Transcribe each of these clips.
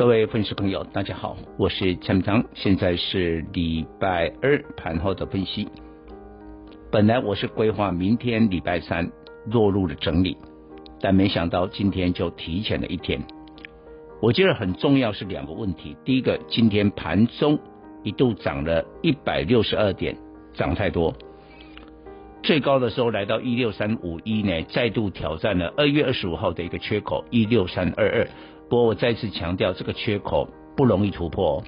各位粉丝朋友，大家好，我是蔡明彰，现在是礼拜二盘后的分析。本来我是规划明天礼拜三落入了整理，但没想到今天就提前了一天。我觉得很重要是两个问题，第一个，今天盘中一度涨了一百六十二点，涨太多，最高的时候来到一六三五一呢，再度挑战了二月二十五号的一个缺口一六三二二。不过我再次强调，这个缺口不容易突破。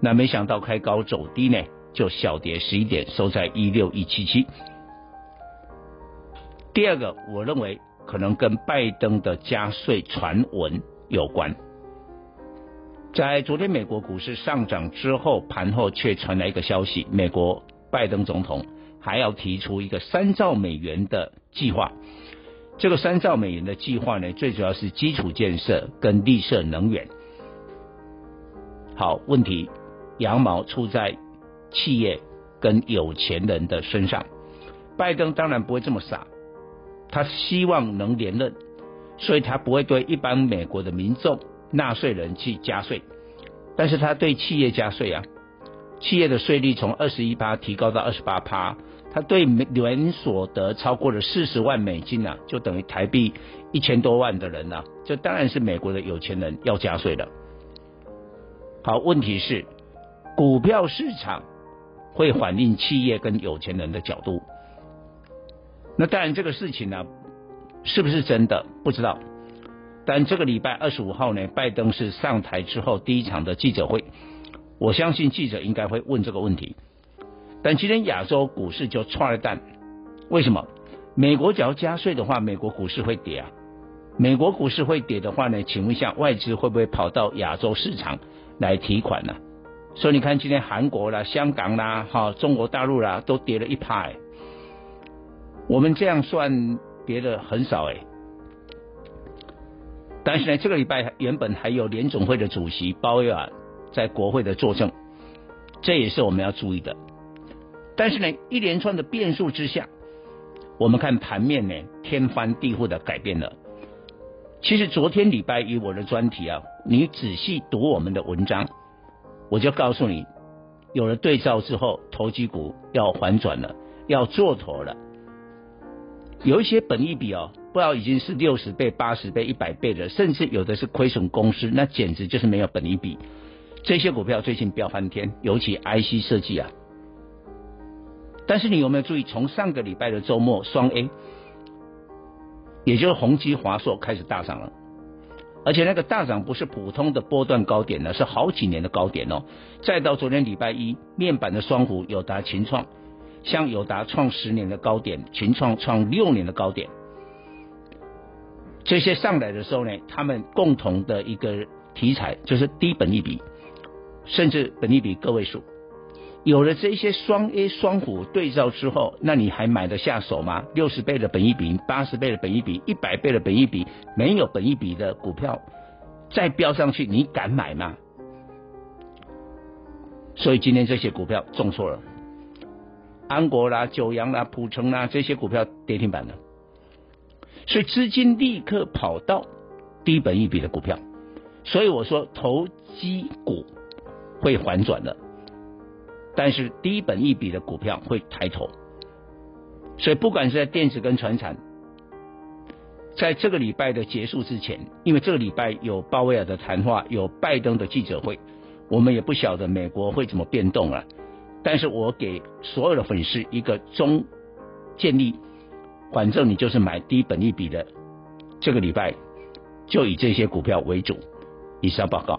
那没想到开高走低呢，就小跌十一点，收在一六一七七。第二个，我认为。可能跟拜登的加税传闻有关。在昨天美国股市上涨之后，盘后却传来一个消息：美国拜登总统还要提出一个三兆美元的计划。这个三兆美元的计划呢，最主要是基础建设跟绿色能源。好，问题羊毛出在企业跟有钱人的身上。拜登当然不会这么傻。他希望能连任，所以他不会对一般美国的民众、纳税人去加税，但是他对企业加税啊，企业的税率从二十一趴提高到二十八趴，他对年所得超过了四十万美金啊，就等于台币一千多万的人啊，这当然是美国的有钱人要加税了。好，问题是股票市场会反映企业跟有钱人的角度。那当然，这个事情呢，是不是真的不知道。但这个礼拜二十五号呢，拜登是上台之后第一场的记者会，我相信记者应该会问这个问题。但今天亚洲股市就踹了蛋，为什么？美国只要加税的话，美国股市会跌啊。美国股市会跌的话呢，请问一下，外资会不会跑到亚洲市场来提款呢？所以你看，今天韩国啦、香港啦、哈中国大陆啦，都跌了一趴。我们这样算跌的很少哎，但是呢，这个礼拜原本还有联总会的主席鲍威尔在国会的作证，这也是我们要注意的。但是呢，一连串的变数之下，我们看盘面呢，天翻地覆的改变了。其实昨天礼拜一我的专题啊，你仔细读我们的文章，我就告诉你，有了对照之后，投机股要反转了，要做头了。有一些本益比哦，不知道已经是六十倍、八十倍、一百倍的，甚至有的是亏损公司，那简直就是没有本益比。这些股票最近飙翻天，尤其 IC 设计啊。但是你有没有注意，从上个礼拜的周末双 A，也就是宏基、华硕开始大涨了，而且那个大涨不是普通的波段高点呢，是好几年的高点哦。再到昨天礼拜一，面板的双虎友达、群创。像友达创十年的高点，群创创六年的高点，这些上来的时候呢，他们共同的一个题材就是低本益比，甚至本益比个位数。有了这些双 A 双虎对照之后，那你还买得下手吗？六十倍的本一比，八十倍的本一比，一百倍的本一比，没有本一比的股票再飙上去，你敢买吗？所以今天这些股票重挫了。安国啦、九阳啦、普成啦，这些股票跌停板了，所以资金立刻跑到低本一比的股票，所以我说投机股会反转的，但是低本一比的股票会抬头，所以不管是在电子跟传产，在这个礼拜的结束之前，因为这个礼拜有鲍威尔的谈话，有拜登的记者会，我们也不晓得美国会怎么变动了。但是我给所有的粉丝一个中建议，反正你就是买低本一比的，这个礼拜就以这些股票为主。以上报告。